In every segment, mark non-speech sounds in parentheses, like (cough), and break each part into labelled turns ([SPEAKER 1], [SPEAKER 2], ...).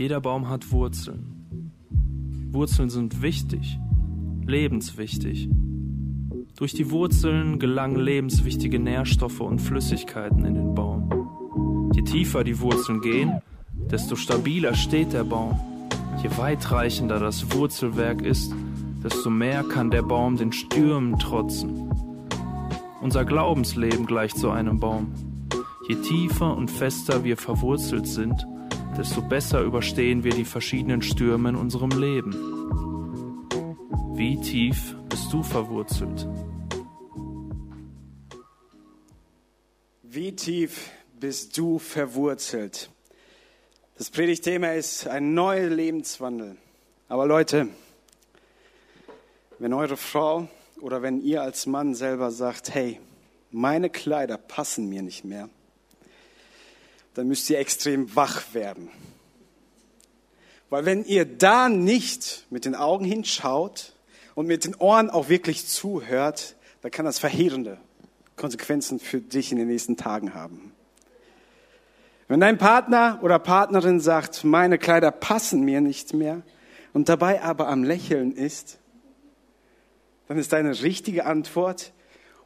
[SPEAKER 1] Jeder Baum hat Wurzeln. Wurzeln sind wichtig, lebenswichtig. Durch die Wurzeln gelangen lebenswichtige Nährstoffe und Flüssigkeiten in den Baum. Je tiefer die Wurzeln gehen, desto stabiler steht der Baum. Je weitreichender das Wurzelwerk ist, desto mehr kann der Baum den Stürmen trotzen. Unser Glaubensleben gleicht so einem Baum. Je tiefer und fester wir verwurzelt sind, desto besser überstehen wir die verschiedenen Stürme in unserem Leben. Wie tief bist du verwurzelt?
[SPEAKER 2] Wie tief bist du verwurzelt? Das Predigtthema ist ein neuer Lebenswandel. Aber Leute, wenn eure Frau oder wenn ihr als Mann selber sagt, hey, meine Kleider passen mir nicht mehr, dann müsst ihr extrem wach werden. Weil wenn ihr da nicht mit den Augen hinschaut und mit den Ohren auch wirklich zuhört, dann kann das verheerende Konsequenzen für dich in den nächsten Tagen haben. Wenn dein Partner oder Partnerin sagt, meine Kleider passen mir nicht mehr und dabei aber am Lächeln ist, dann ist deine richtige Antwort,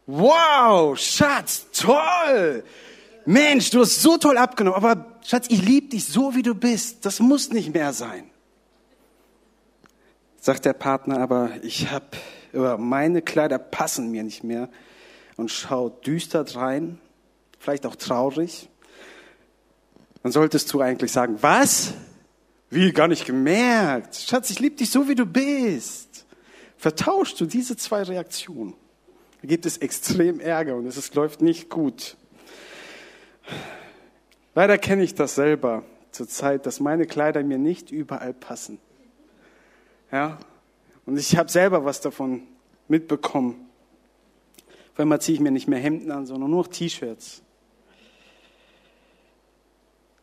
[SPEAKER 2] wow, Schatz, toll, Mensch, du hast so toll abgenommen, aber Schatz, ich liebe dich so, wie du bist. Das muss nicht mehr sein. Sagt der Partner aber, ich habe, meine Kleider passen mir nicht mehr und schaut düster rein, vielleicht auch traurig. Dann solltest du eigentlich sagen, was? Wie, gar nicht gemerkt. Schatz, ich liebe dich so, wie du bist. Vertauschst du diese zwei Reaktionen, da gibt es extrem Ärger und es läuft nicht gut. Leider kenne ich das selber zur Zeit, dass meine Kleider mir nicht überall passen. Ja? Und ich habe selber was davon mitbekommen. Auf einmal ziehe ich mir nicht mehr Hemden an, sondern nur T-Shirts.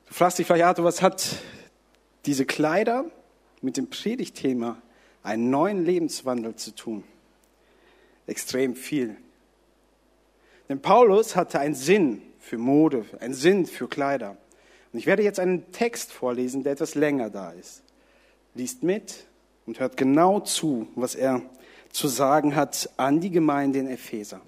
[SPEAKER 2] Du fragst dich vielleicht, Arthur, was hat diese Kleider mit dem Predigtthema einen neuen Lebenswandel zu tun? Extrem viel. Denn Paulus hatte einen Sinn für Mode, einen Sinn für Kleider. Und ich werde jetzt einen Text vorlesen, der etwas länger da ist. Liest mit und hört genau zu, was er zu sagen hat an die Gemeinde in Epheser.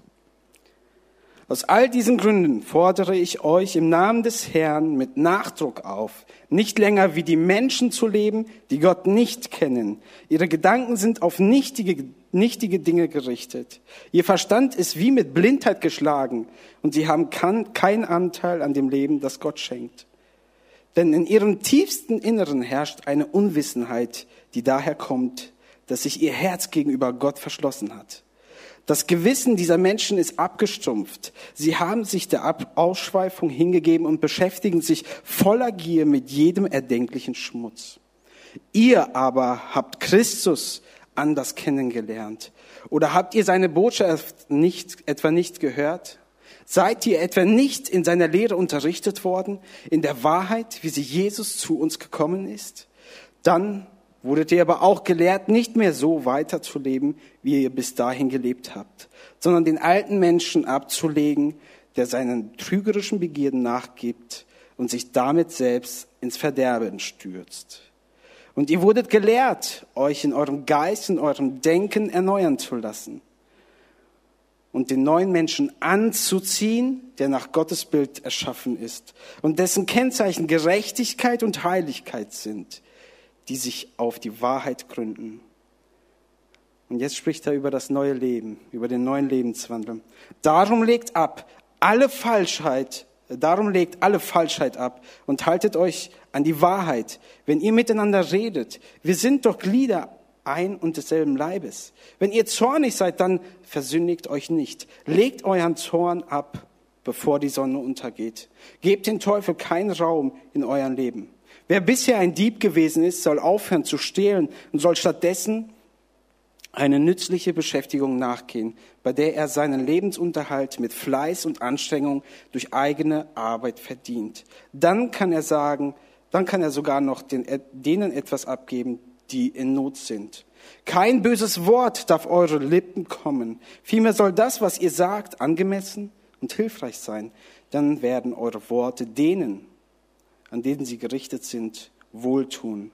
[SPEAKER 2] Aus all diesen Gründen fordere ich euch im Namen des Herrn mit Nachdruck auf, nicht länger wie die Menschen zu leben, die Gott nicht kennen. Ihre Gedanken sind auf nichtige, nichtige Dinge gerichtet. Ihr Verstand ist wie mit Blindheit geschlagen und sie haben keinen Anteil an dem Leben, das Gott schenkt. Denn in ihrem tiefsten Inneren herrscht eine Unwissenheit, die daher kommt, dass sich ihr Herz gegenüber Gott verschlossen hat. Das Gewissen dieser Menschen ist abgestumpft. Sie haben sich der Ausschweifung hingegeben und beschäftigen sich voller Gier mit jedem erdenklichen Schmutz. Ihr aber habt Christus anders kennengelernt. Oder habt ihr seine Botschaft nicht, etwa nicht gehört? Seid ihr etwa nicht in seiner Lehre unterrichtet worden, in der Wahrheit, wie sie Jesus zu uns gekommen ist? Dann wurdet ihr aber auch gelehrt, nicht mehr so weiterzuleben, wie ihr bis dahin gelebt habt, sondern den alten Menschen abzulegen, der seinen trügerischen Begierden nachgibt und sich damit selbst ins Verderben stürzt. Und ihr wurdet gelehrt, euch in eurem Geist, in eurem Denken erneuern zu lassen und den neuen Menschen anzuziehen, der nach Gottes Bild erschaffen ist und dessen Kennzeichen Gerechtigkeit und Heiligkeit sind die sich auf die Wahrheit gründen. Und jetzt spricht er über das neue Leben, über den neuen Lebenswandel. Darum legt ab alle Falschheit, darum legt alle Falschheit ab und haltet euch an die Wahrheit, wenn ihr miteinander redet. Wir sind doch Glieder ein und desselben Leibes. Wenn ihr zornig seid, dann versündigt euch nicht. Legt euren Zorn ab, bevor die Sonne untergeht. Gebt den Teufel keinen Raum in eurem Leben. Wer bisher ein Dieb gewesen ist, soll aufhören zu stehlen und soll stattdessen eine nützliche Beschäftigung nachgehen, bei der er seinen Lebensunterhalt mit Fleiß und Anstrengung durch eigene Arbeit verdient. Dann kann er sagen, dann kann er sogar noch den, denen etwas abgeben, die in Not sind. Kein böses Wort darf eure Lippen kommen. Vielmehr soll das, was ihr sagt, angemessen und hilfreich sein. Dann werden eure Worte denen, an denen sie gerichtet sind, wohltun.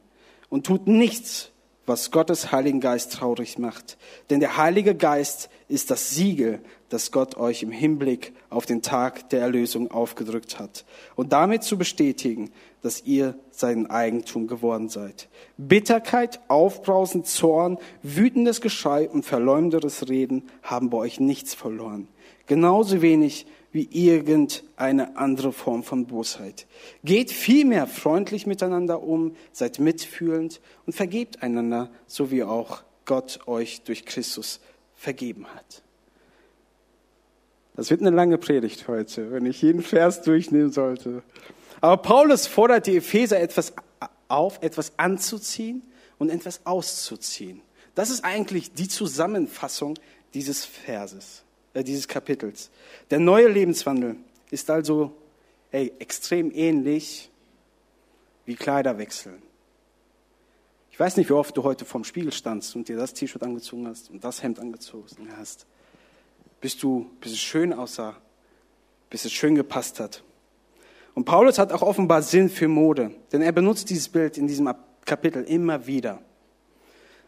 [SPEAKER 2] Und tut nichts, was Gottes Heiligen Geist traurig macht. Denn der Heilige Geist ist das Siegel, das Gott euch im Hinblick auf den Tag der Erlösung aufgedrückt hat. Und damit zu bestätigen, dass ihr sein Eigentum geworden seid. Bitterkeit, Aufbrausen, Zorn, wütendes Geschrei und verleumderes Reden haben bei euch nichts verloren. Genauso wenig wie irgendeine andere Form von Bosheit. Geht vielmehr freundlich miteinander um, seid mitfühlend und vergebt einander, so wie auch Gott euch durch Christus vergeben hat. Das wird eine lange Predigt heute, wenn ich jeden Vers durchnehmen sollte. Aber Paulus fordert die Epheser etwas auf, etwas anzuziehen und etwas auszuziehen. Das ist eigentlich die Zusammenfassung dieses Verses, äh, dieses Kapitels. Der neue Lebenswandel ist also ey, extrem ähnlich wie Kleider wechseln. Ich weiß nicht, wie oft du heute vorm Spiegel standst und dir das T-Shirt angezogen hast und das Hemd angezogen hast. Bis du, bis es schön aussah, bis es schön gepasst hat. Und Paulus hat auch offenbar Sinn für Mode, denn er benutzt dieses Bild in diesem Kapitel immer wieder.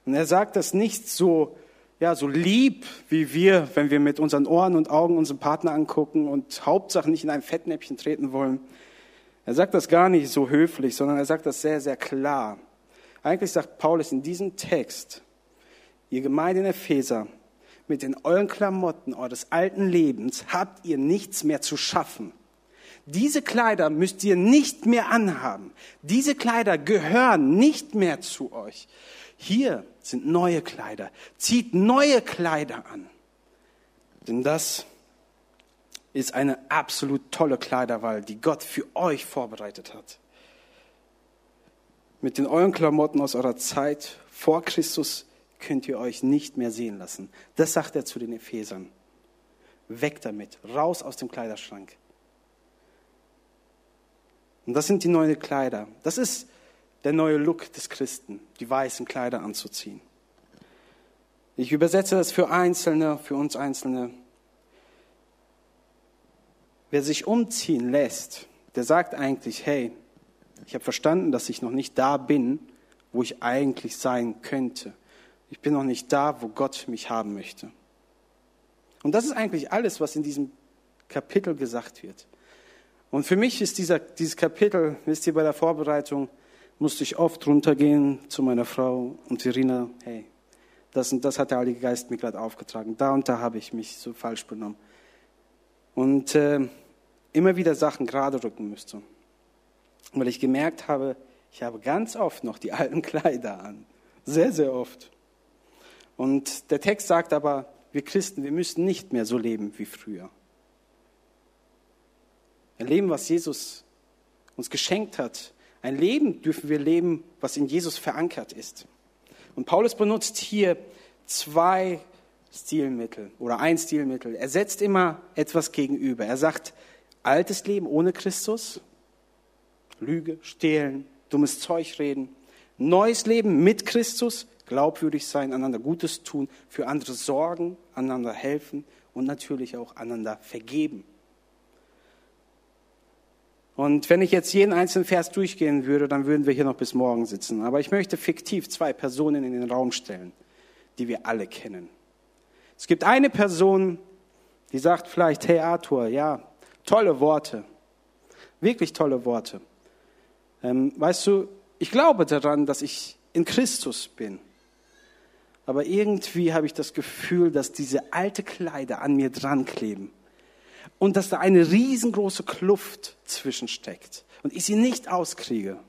[SPEAKER 2] Und er sagt das nicht so, ja, so lieb wie wir, wenn wir mit unseren Ohren und Augen unseren Partner angucken und Hauptsache nicht in ein Fettnäpfchen treten wollen. Er sagt das gar nicht so höflich, sondern er sagt das sehr, sehr klar. Eigentlich sagt Paulus in diesem Text, ihr Gemeinde in Epheser, mit den euren Klamotten eures alten Lebens habt ihr nichts mehr zu schaffen. Diese Kleider müsst ihr nicht mehr anhaben. Diese Kleider gehören nicht mehr zu euch. Hier sind neue Kleider. Zieht neue Kleider an. Denn das ist eine absolut tolle Kleiderwahl, die Gott für euch vorbereitet hat. Mit den euren Klamotten aus eurer Zeit vor Christus könnt ihr euch nicht mehr sehen lassen. Das sagt er zu den Ephesern. Weg damit, raus aus dem Kleiderschrank. Und das sind die neuen Kleider. Das ist der neue Look des Christen, die weißen Kleider anzuziehen. Ich übersetze das für Einzelne, für uns Einzelne. Wer sich umziehen lässt, der sagt eigentlich, hey, ich habe verstanden, dass ich noch nicht da bin, wo ich eigentlich sein könnte. Ich bin noch nicht da, wo Gott mich haben möchte. Und das ist eigentlich alles, was in diesem Kapitel gesagt wird. Und für mich ist dieser, dieses Kapitel, wisst ihr, bei der Vorbereitung musste ich oft runtergehen zu meiner Frau und Irina, hey, das und das hat der Heilige Geist mir gerade aufgetragen. Da und da habe ich mich so falsch benommen. Und äh, immer wieder Sachen gerade rücken müsste. Weil ich gemerkt habe, ich habe ganz oft noch die (laughs) alten Kleider an. Sehr, sehr oft. Und der Text sagt aber, wir Christen, wir müssen nicht mehr so leben wie früher. Ein Leben, was Jesus uns geschenkt hat. Ein Leben dürfen wir leben, was in Jesus verankert ist. Und Paulus benutzt hier zwei Stilmittel oder ein Stilmittel. Er setzt immer etwas gegenüber. Er sagt, altes Leben ohne Christus, Lüge, Stehlen, dummes Zeug reden. Neues Leben mit Christus, glaubwürdig sein, einander Gutes tun, für andere sorgen, einander helfen und natürlich auch einander vergeben. Und wenn ich jetzt jeden einzelnen Vers durchgehen würde, dann würden wir hier noch bis morgen sitzen. Aber ich möchte fiktiv zwei Personen in den Raum stellen, die wir alle kennen. Es gibt eine Person, die sagt vielleicht, hey Arthur, ja, tolle Worte, wirklich tolle Worte. Ähm, weißt du, ich glaube daran, dass ich in Christus bin. Aber irgendwie habe ich das Gefühl, dass diese alte Kleider an mir dran kleben und dass da eine riesengroße Kluft zwischensteckt und ich sie nicht auskriege.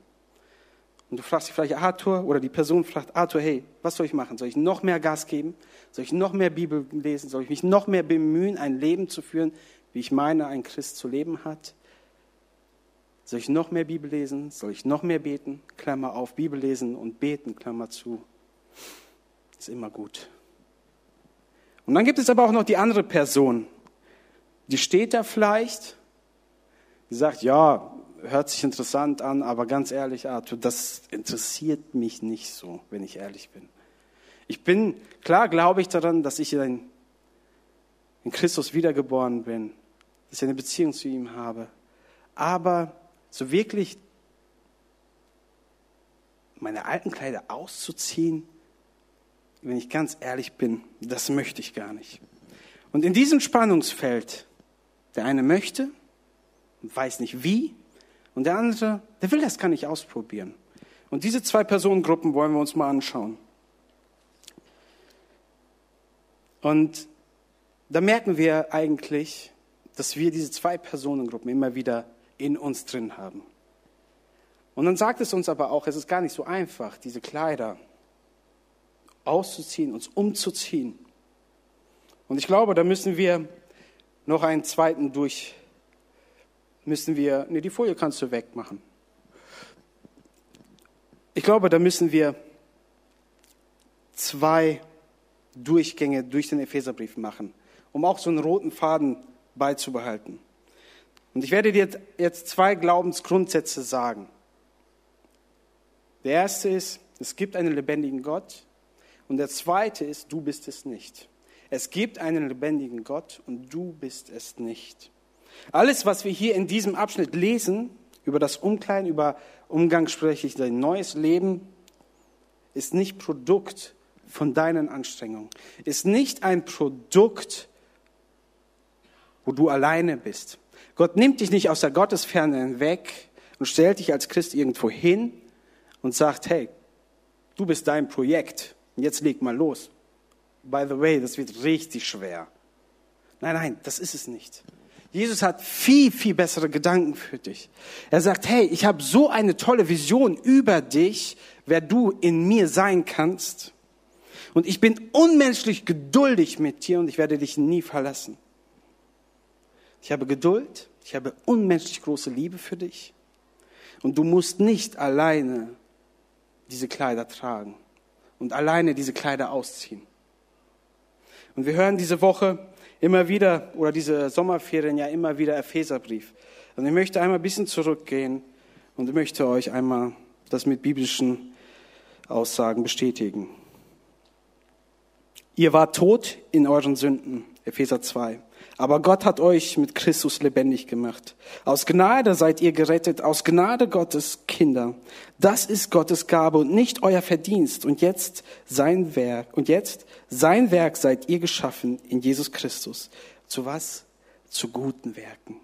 [SPEAKER 2] Und du fragst dich vielleicht Arthur oder die Person fragt Arthur, hey, was soll ich machen? Soll ich noch mehr Gas geben? Soll ich noch mehr Bibel lesen? Soll ich mich noch mehr bemühen, ein Leben zu führen, wie ich meine, ein Christ zu leben hat? Soll ich noch mehr Bibel lesen? Soll ich noch mehr beten? Klammer auf, Bibel lesen und beten, Klammer zu. Ist immer gut. Und dann gibt es aber auch noch die andere Person, die steht da vielleicht, die sagt, ja, hört sich interessant an, aber ganz ehrlich, Arthur, das interessiert mich nicht so, wenn ich ehrlich bin. Ich bin, klar glaube ich daran, dass ich in, in Christus wiedergeboren bin, dass ich eine Beziehung zu ihm habe. Aber so wirklich meine alten Kleider auszuziehen, wenn ich ganz ehrlich bin, das möchte ich gar nicht. Und in diesem Spannungsfeld, der eine möchte und weiß nicht wie, und der andere, der will das gar nicht ausprobieren. Und diese zwei Personengruppen wollen wir uns mal anschauen. Und da merken wir eigentlich, dass wir diese zwei Personengruppen immer wieder in uns drin haben. Und dann sagt es uns aber auch, es ist gar nicht so einfach, diese Kleider auszuziehen, uns umzuziehen. Und ich glaube, da müssen wir noch einen zweiten durch, müssen wir, ne, die Folie kannst du wegmachen. Ich glaube, da müssen wir zwei Durchgänge durch den Epheserbrief machen, um auch so einen roten Faden beizubehalten. Und ich werde dir jetzt zwei Glaubensgrundsätze sagen. Der erste ist, es gibt einen lebendigen Gott. Und der zweite ist, du bist es nicht. Es gibt einen lebendigen Gott und du bist es nicht. Alles, was wir hier in diesem Abschnitt lesen, über das Umkleiden, über umgangssprachlich dein neues Leben, ist nicht Produkt von deinen Anstrengungen, ist nicht ein Produkt, wo du alleine bist. Gott nimmt dich nicht aus der Gottesferne hinweg und stellt dich als Christ irgendwo hin und sagt, hey, du bist dein Projekt, jetzt leg mal los. By the way, das wird richtig schwer. Nein, nein, das ist es nicht. Jesus hat viel, viel bessere Gedanken für dich. Er sagt, hey, ich habe so eine tolle Vision über dich, wer du in mir sein kannst. Und ich bin unmenschlich geduldig mit dir und ich werde dich nie verlassen. Ich habe Geduld, ich habe unmenschlich große Liebe für dich. Und du musst nicht alleine diese Kleider tragen und alleine diese Kleider ausziehen. Und wir hören diese Woche immer wieder, oder diese Sommerferien ja immer wieder Epheserbrief. Und ich möchte einmal ein bisschen zurückgehen und ich möchte euch einmal das mit biblischen Aussagen bestätigen. Ihr wart tot in euren Sünden, Epheser 2. Aber Gott hat euch mit Christus lebendig gemacht. Aus Gnade seid ihr gerettet, aus Gnade Gottes Kinder. Das ist Gottes Gabe und nicht euer Verdienst. Und jetzt sein Werk. Und jetzt sein Werk seid ihr geschaffen in Jesus Christus. Zu was? Zu guten Werken.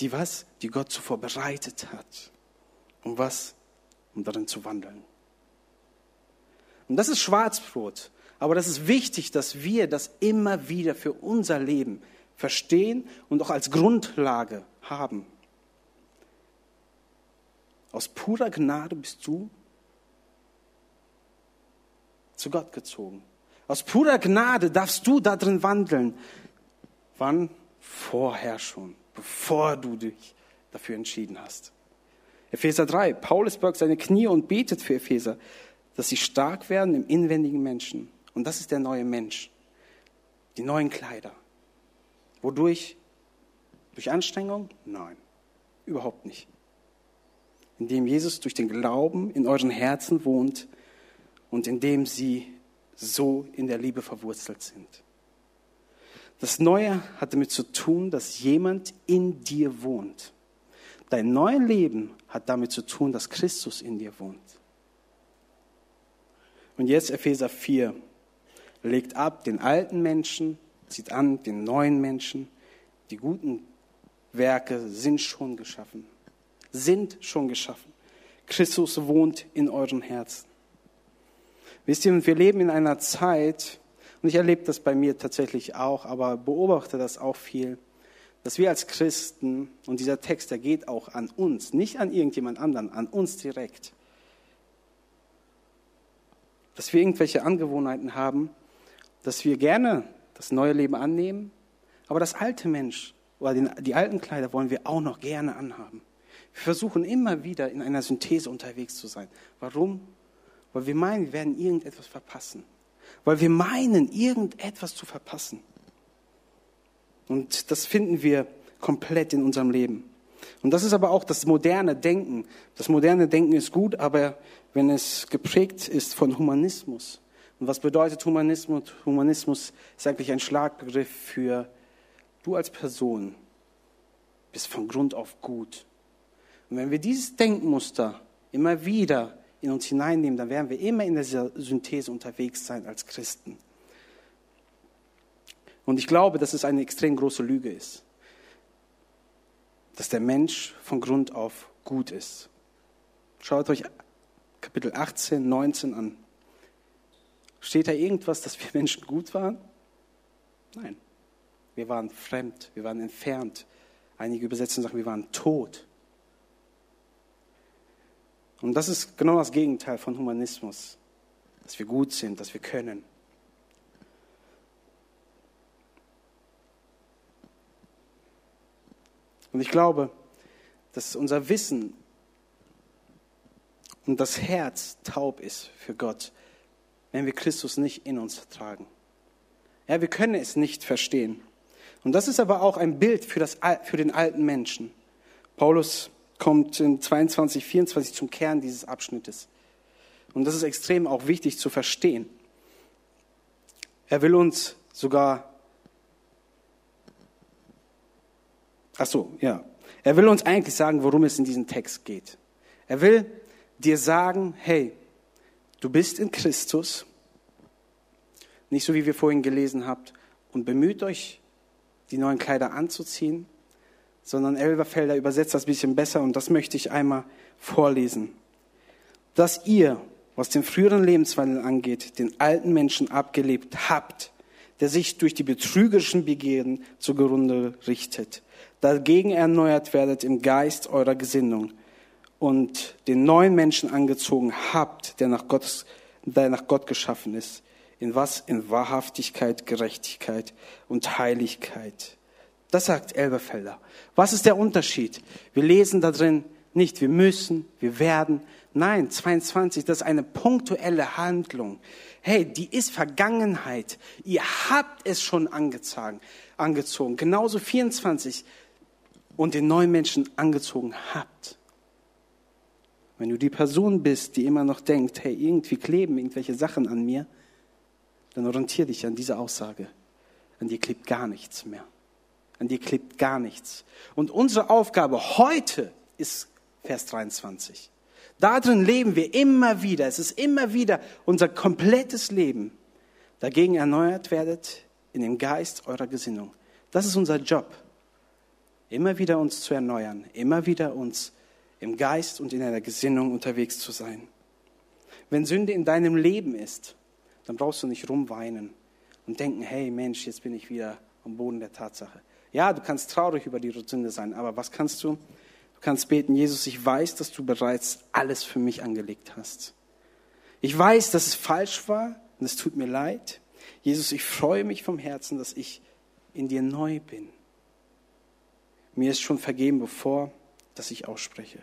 [SPEAKER 2] Die was? Die Gott zuvor bereitet hat. Um was? Um darin zu wandeln. Und das ist Schwarzbrot. Aber das ist wichtig, dass wir das immer wieder für unser Leben verstehen und auch als Grundlage haben. Aus purer Gnade bist du zu Gott gezogen. Aus purer Gnade darfst du darin wandeln. Wann? Vorher schon, bevor du dich dafür entschieden hast. Epheser 3. Paulus beugt seine Knie und betet für Epheser, dass sie stark werden im inwendigen Menschen. Und das ist der neue Mensch. Die neuen Kleider. Wodurch? Durch Anstrengung? Nein, überhaupt nicht. Indem Jesus durch den Glauben in euren Herzen wohnt und indem sie so in der Liebe verwurzelt sind. Das Neue hat damit zu tun, dass jemand in dir wohnt. Dein neues Leben hat damit zu tun, dass Christus in dir wohnt. Und jetzt Epheser 4, legt ab den alten Menschen, zieht an den neuen Menschen. Die guten Werke sind schon geschaffen. Sind schon geschaffen. Christus wohnt in euren Herzen. Wisst ihr, wir leben in einer Zeit, und ich erlebe das bei mir tatsächlich auch, aber beobachte das auch viel, dass wir als Christen, und dieser Text, der geht auch an uns, nicht an irgendjemand anderen, an uns direkt, dass wir irgendwelche Angewohnheiten haben, dass wir gerne das neue Leben annehmen, aber das alte Mensch oder die alten Kleider wollen wir auch noch gerne anhaben. Wir versuchen immer wieder in einer Synthese unterwegs zu sein. Warum? Weil wir meinen, wir werden irgendetwas verpassen. Weil wir meinen, irgendetwas zu verpassen. Und das finden wir komplett in unserem Leben. Und das ist aber auch das moderne Denken. Das moderne Denken ist gut, aber wenn es geprägt ist von Humanismus, und was bedeutet Humanismus? Humanismus ist eigentlich ein Schlagbegriff für du als Person bist von Grund auf gut. Und wenn wir dieses Denkmuster immer wieder in uns hineinnehmen, dann werden wir immer in dieser Synthese unterwegs sein als Christen. Und ich glaube, dass es eine extrem große Lüge ist, dass der Mensch von Grund auf gut ist. Schaut euch Kapitel 18, 19 an. Steht da irgendwas, dass wir Menschen gut waren? Nein. Wir waren fremd, wir waren entfernt. Einige Übersetzungen sagen, wir waren tot. Und das ist genau das Gegenteil von Humanismus, dass wir gut sind, dass wir können. Und ich glaube, dass unser Wissen und das Herz taub ist für Gott, wenn wir Christus nicht in uns tragen. Ja, wir können es nicht verstehen. Und das ist aber auch ein Bild für, das, für den alten Menschen. Paulus kommt in 22, 24 zum Kern dieses Abschnittes. Und das ist extrem auch wichtig zu verstehen. Er will uns sogar Ach so, ja. Er will uns eigentlich sagen, worum es in diesem Text geht. Er will dir sagen, hey, du bist in Christus, nicht so wie wir vorhin gelesen habt, und bemüht euch, die neuen Kleider anzuziehen, sondern Elberfelder übersetzt das ein bisschen besser und das möchte ich einmal vorlesen. Dass ihr, was den früheren Lebenswandel angeht, den alten Menschen abgelebt habt, der sich durch die betrügerischen Begehren zugrunde richtet dagegen erneuert werdet im Geist eurer Gesinnung und den neuen Menschen angezogen habt, der nach, Gottes, der nach Gott geschaffen ist. In was? In Wahrhaftigkeit, Gerechtigkeit und Heiligkeit. Das sagt Elberfelder. Was ist der Unterschied? Wir lesen da drin nicht, wir müssen, wir werden. Nein, 22, das ist eine punktuelle Handlung. Hey, die ist Vergangenheit. Ihr habt es schon angezogen. angezogen. Genauso 24 und den neuen Menschen angezogen habt. Wenn du die Person bist, die immer noch denkt, hey, irgendwie kleben irgendwelche Sachen an mir, dann orientiere dich an diese Aussage. An dir klebt gar nichts mehr. An dir klebt gar nichts. Und unsere Aufgabe heute ist Vers 23. Darin leben wir immer wieder. Es ist immer wieder unser komplettes Leben. Dagegen erneuert werdet in dem Geist eurer Gesinnung. Das ist unser Job immer wieder uns zu erneuern, immer wieder uns im Geist und in einer Gesinnung unterwegs zu sein. Wenn Sünde in deinem Leben ist, dann brauchst du nicht rumweinen und denken, hey Mensch, jetzt bin ich wieder am Boden der Tatsache. Ja, du kannst traurig über die Sünde sein, aber was kannst du? Du kannst beten, Jesus, ich weiß, dass du bereits alles für mich angelegt hast. Ich weiß, dass es falsch war und es tut mir leid. Jesus, ich freue mich vom Herzen, dass ich in dir neu bin. Mir ist schon vergeben, bevor dass ich ausspreche.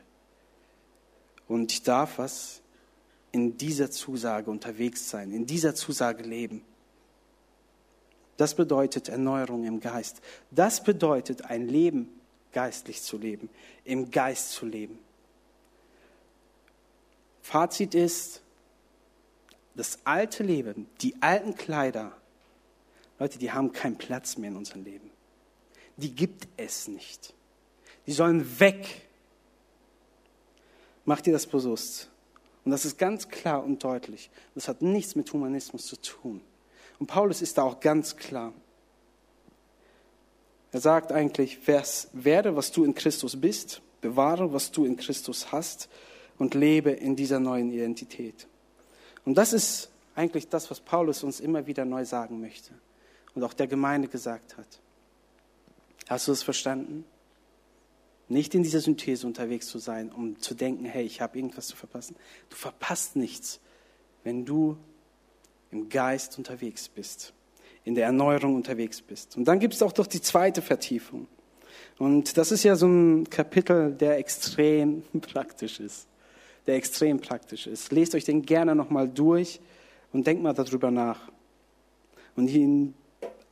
[SPEAKER 2] Und ich darf was in dieser Zusage unterwegs sein, in dieser Zusage leben. Das bedeutet Erneuerung im Geist. Das bedeutet ein Leben geistlich zu leben, im Geist zu leben. Fazit ist, das alte Leben, die alten Kleider, Leute, die haben keinen Platz mehr in unserem Leben die gibt es nicht. Die sollen weg. Mach dir das bewusst. Und das ist ganz klar und deutlich. Das hat nichts mit Humanismus zu tun. Und Paulus ist da auch ganz klar. Er sagt eigentlich, werde, was du in Christus bist, bewahre, was du in Christus hast und lebe in dieser neuen Identität. Und das ist eigentlich das, was Paulus uns immer wieder neu sagen möchte und auch der Gemeinde gesagt hat. Hast du es verstanden? Nicht in dieser Synthese unterwegs zu sein, um zu denken, hey, ich habe irgendwas zu verpassen. Du verpasst nichts, wenn du im Geist unterwegs bist, in der Erneuerung unterwegs bist. Und dann gibt es auch doch die zweite Vertiefung. Und das ist ja so ein Kapitel, der extrem (laughs) praktisch ist. Der extrem praktisch ist. Lest euch den gerne nochmal durch und denkt mal darüber nach. Und ihn,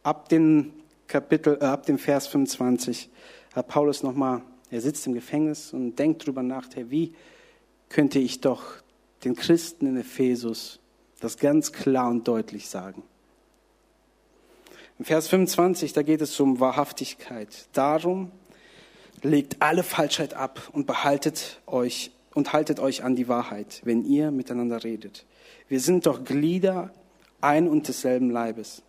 [SPEAKER 2] ab den Kapitel, äh, ab dem Vers 25 hat Paulus nochmal, er sitzt im Gefängnis und denkt drüber nach, hey, wie könnte ich doch den Christen in Ephesus das ganz klar und deutlich sagen. Im Vers 25, da geht es um Wahrhaftigkeit. Darum legt alle Falschheit ab und behaltet euch und haltet euch an die Wahrheit, wenn ihr miteinander redet. Wir sind doch Glieder ein und desselben Leibes.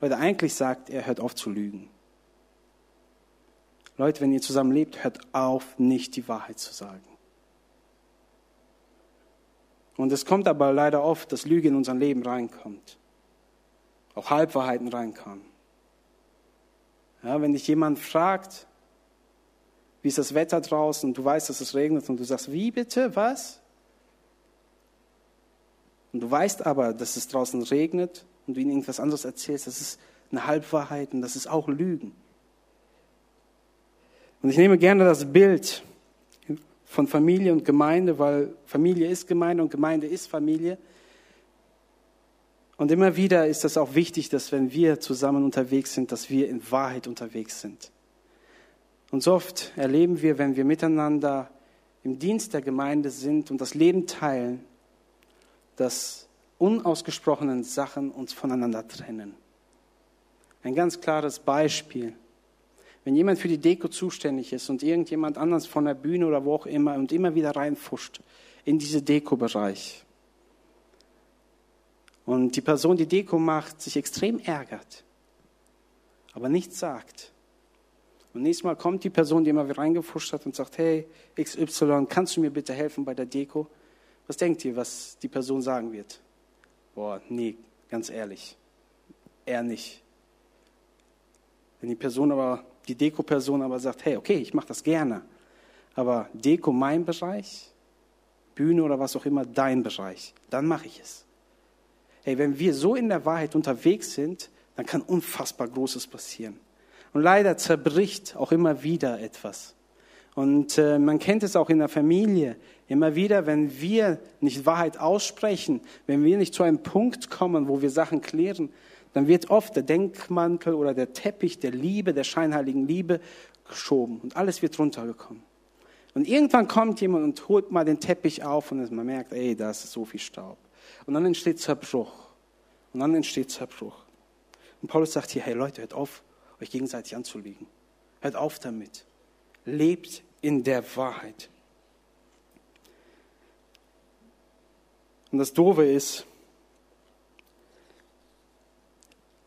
[SPEAKER 2] Leute, eigentlich sagt er, hört auf zu lügen. Leute, wenn ihr zusammen lebt, hört auf, nicht die Wahrheit zu sagen. Und es kommt aber leider oft, dass Lüge in unser Leben reinkommt. Auch Halbwahrheiten reinkommen. Ja, wenn dich jemand fragt, wie ist das Wetter draußen und du weißt, dass es regnet und du sagst, wie bitte, was? Und du weißt aber, dass es draußen regnet und du ihnen irgendwas anderes erzählst, das ist eine Halbwahrheit und das ist auch Lügen. Und ich nehme gerne das Bild von Familie und Gemeinde, weil Familie ist Gemeinde und Gemeinde ist Familie. Und immer wieder ist das auch wichtig, dass wenn wir zusammen unterwegs sind, dass wir in Wahrheit unterwegs sind. Und so oft erleben wir, wenn wir miteinander im Dienst der Gemeinde sind und das Leben teilen, dass unausgesprochenen Sachen uns voneinander trennen. Ein ganz klares Beispiel. Wenn jemand für die Deko zuständig ist und irgendjemand anders von der Bühne oder wo auch immer und immer wieder reinfuscht in diese Deko-Bereich und die Person, die Deko macht, sich extrem ärgert, aber nichts sagt, und nächstes Mal kommt die Person, die immer wieder reingefuscht hat und sagt, hey, XY, kannst du mir bitte helfen bei der Deko? Was denkt ihr, was die Person sagen wird? Boah, nee, ganz ehrlich, er nicht. Wenn die Person aber, die Deko-Person aber sagt, hey, okay, ich mache das gerne, aber Deko mein Bereich, Bühne oder was auch immer dein Bereich, dann mache ich es. Hey, wenn wir so in der Wahrheit unterwegs sind, dann kann unfassbar Großes passieren. Und leider zerbricht auch immer wieder etwas. Und äh, man kennt es auch in der Familie. Immer wieder, wenn wir nicht Wahrheit aussprechen, wenn wir nicht zu einem Punkt kommen, wo wir Sachen klären, dann wird oft der Denkmantel oder der Teppich der Liebe, der scheinheiligen Liebe geschoben und alles wird runtergekommen. Und irgendwann kommt jemand und holt mal den Teppich auf und man merkt, ey, da ist so viel Staub. Und dann entsteht Zerbruch. Und dann entsteht Zerbruch. Und Paulus sagt hier, hey Leute, hört auf, euch gegenseitig anzulügen. Hört auf damit. Lebt in der Wahrheit. Und das Doofe ist,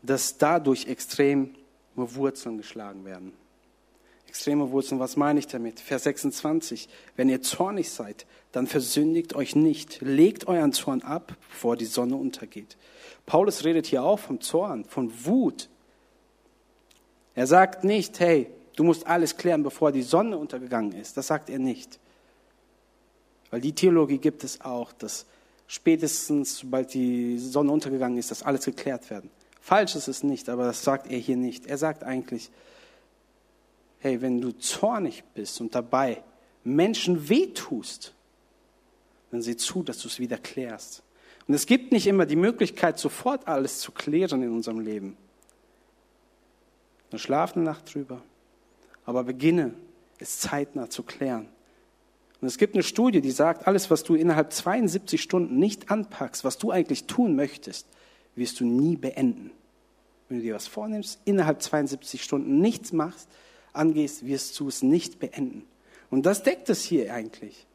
[SPEAKER 2] dass dadurch extreme Wurzeln geschlagen werden. Extreme Wurzeln, was meine ich damit? Vers 26. Wenn ihr zornig seid, dann versündigt euch nicht. Legt euren Zorn ab, bevor die Sonne untergeht. Paulus redet hier auch vom Zorn, von Wut, er sagt nicht, hey, du musst alles klären, bevor die Sonne untergegangen ist. Das sagt er nicht. Weil die Theologie gibt es auch, dass spätestens, sobald die Sonne untergegangen ist, dass alles geklärt werden. Falsch ist es nicht, aber das sagt er hier nicht. Er sagt eigentlich, hey, wenn du zornig bist und dabei Menschen wehtust, dann sieh zu, dass du es wieder klärst. Und es gibt nicht immer die Möglichkeit, sofort alles zu klären in unserem Leben. Dann schlaf eine Nacht drüber. Aber beginne, es zeitnah zu klären. Und es gibt eine Studie, die sagt, alles, was du innerhalb 72 Stunden nicht anpackst, was du eigentlich tun möchtest, wirst du nie beenden. Wenn du dir was vornimmst, innerhalb 72 Stunden nichts machst, angehst, wirst du es nicht beenden. Und das deckt es hier eigentlich.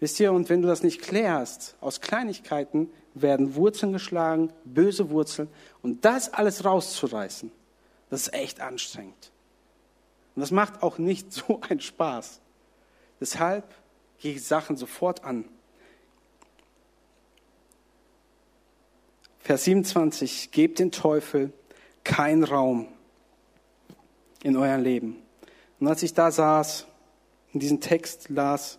[SPEAKER 2] Wisst ihr, und wenn du das nicht klärst, aus Kleinigkeiten werden Wurzeln geschlagen, böse Wurzeln, und das alles rauszureißen, das ist echt anstrengend. Und das macht auch nicht (laughs) so einen Spaß. Deshalb gehe ich Sachen sofort an. Vers 27, gebt den Teufel keinen Raum in eurem Leben. Und als ich da saß, in diesem Text las,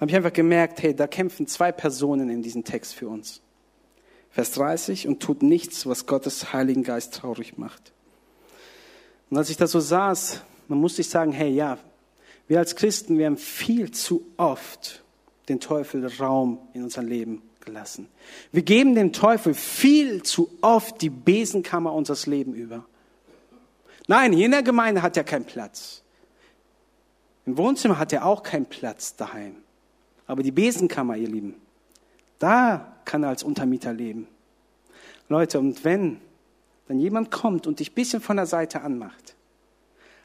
[SPEAKER 2] habe ich einfach gemerkt, hey, da kämpfen zwei Personen in diesem Text für uns. Vers 30, und tut nichts, was Gottes Heiligen Geist traurig macht. Und als ich da so saß, man musste ich sagen, hey, ja, wir als Christen, wir haben viel zu oft den Teufel Raum in unserem Leben gelassen. Wir geben dem Teufel viel zu oft die Besenkammer unseres Lebens über. Nein, hier in der Gemeinde hat er keinen Platz. Im Wohnzimmer hat er auch keinen Platz daheim. Aber die Besenkammer, ihr Lieben, da kann er als Untermieter leben. Leute, und wenn wenn jemand kommt und dich ein bisschen von der Seite anmacht,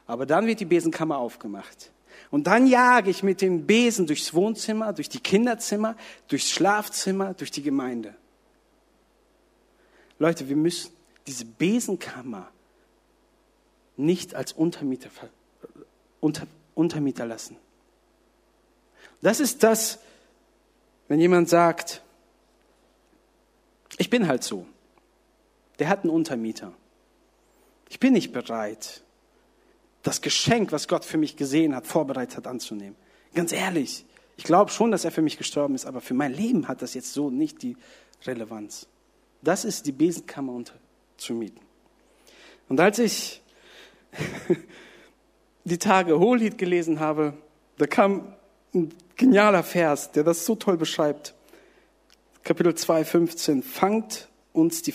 [SPEAKER 2] aber dann wird die Besenkammer aufgemacht. Und dann jage ich mit dem Besen durchs Wohnzimmer, durch die Kinderzimmer, durchs Schlafzimmer, durch die Gemeinde. Leute, wir müssen diese Besenkammer nicht als Untermieter, unter, Untermieter lassen. Das ist das, wenn jemand sagt, ich bin halt so. Der hat einen Untermieter. Ich bin nicht bereit, das Geschenk, was Gott für mich gesehen hat, vorbereitet hat, anzunehmen. Ganz ehrlich, ich glaube schon, dass er für mich gestorben ist, aber für mein Leben hat das jetzt so nicht die Relevanz. Das ist die Besenkammer unterzumieten. Und als ich (laughs) die Tage Hohelied gelesen habe, da kam ein genialer Vers, der das so toll beschreibt. Kapitel 2, 15. Fangt uns die,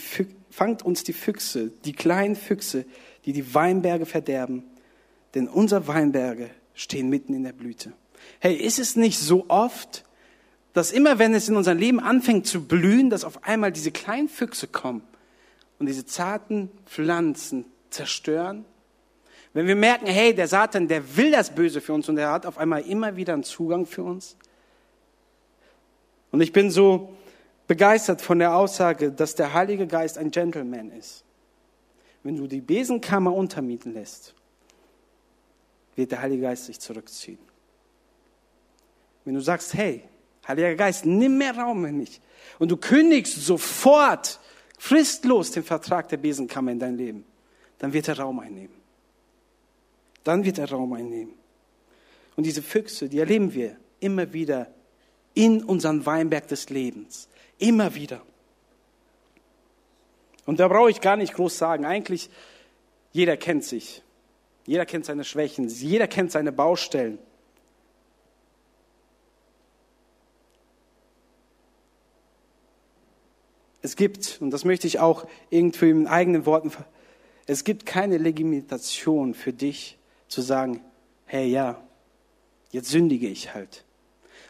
[SPEAKER 2] fangt uns die Füchse, die kleinen Füchse, die die Weinberge verderben, denn unsere Weinberge stehen mitten in der Blüte. Hey, ist es nicht so oft, dass immer wenn es in unserem Leben anfängt zu blühen, dass auf einmal diese kleinen Füchse kommen und diese zarten Pflanzen zerstören? Wenn wir merken, hey, der Satan, der will das Böse für uns und er hat auf einmal immer wieder einen Zugang für uns. Und ich bin so begeistert von der Aussage, dass der Heilige Geist ein Gentleman ist. Wenn du die Besenkammer untermieten lässt, wird der Heilige Geist sich zurückziehen. Wenn du sagst, hey, Heiliger Geist, nimm mehr Raum in mich. Und du kündigst sofort, fristlos den Vertrag der Besenkammer in dein Leben, dann wird er Raum einnehmen. Dann wird er Raum einnehmen. Und diese Füchse, die erleben wir immer wieder in unserem Weinberg des Lebens. Immer wieder. Und da brauche ich gar nicht groß sagen. Eigentlich, jeder kennt sich. Jeder kennt seine Schwächen. Jeder kennt seine Baustellen. Es gibt, und das möchte ich auch irgendwie in eigenen Worten, es gibt keine Legitimation für dich zu sagen, hey ja, jetzt sündige ich halt.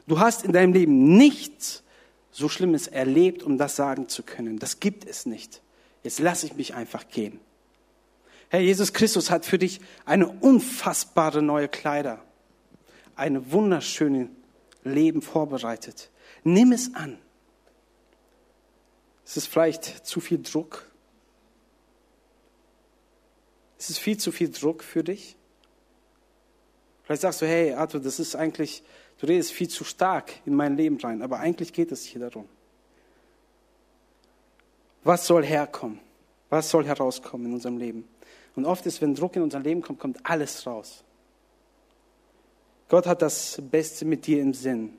[SPEAKER 2] Du hast in deinem Leben nichts so Schlimmes erlebt, um das sagen zu können. Das gibt es nicht. Jetzt lasse ich mich einfach gehen. Herr Jesus Christus hat für dich eine unfassbare neue Kleider, ein wunderschönes Leben vorbereitet. Nimm es an. Es ist vielleicht zu viel Druck. Es ist viel zu viel Druck für dich. Vielleicht sagst du, hey Arthur, das ist eigentlich, du redest viel zu stark in mein Leben rein, aber eigentlich geht es hier darum. Was soll herkommen? Was soll herauskommen in unserem Leben? Und oft ist, wenn Druck in unser Leben kommt, kommt alles raus. Gott hat das Beste mit dir im Sinn.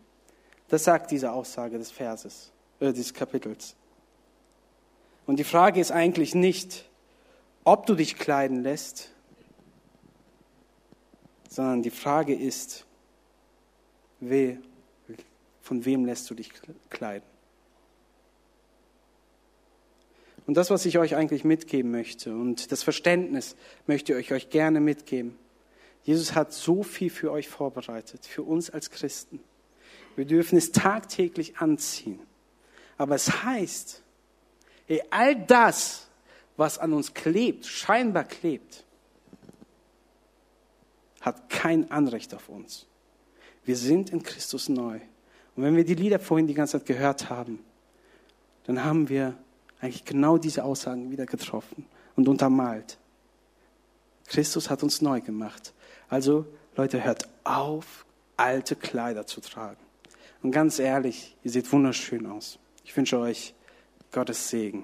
[SPEAKER 2] Das sagt diese Aussage des Verses, äh, des Kapitels. Und die Frage ist eigentlich nicht, ob du dich kleiden lässt, sondern die Frage ist, we, von wem lässt du dich kleiden? Und das, was ich euch eigentlich mitgeben möchte und das Verständnis möchte ich euch gerne mitgeben. Jesus hat so viel für euch vorbereitet, für uns als Christen. Wir dürfen es tagtäglich anziehen. Aber es heißt, Ey, all das, was an uns klebt, scheinbar klebt, hat kein Anrecht auf uns. Wir sind in Christus neu. Und wenn wir die Lieder vorhin die ganze Zeit gehört haben, dann haben wir eigentlich genau diese Aussagen wieder getroffen und untermalt. Christus hat uns neu gemacht. Also, Leute, hört auf, alte Kleider zu tragen. Und ganz ehrlich, ihr seht wunderschön aus. Ich wünsche euch Gottes Segen.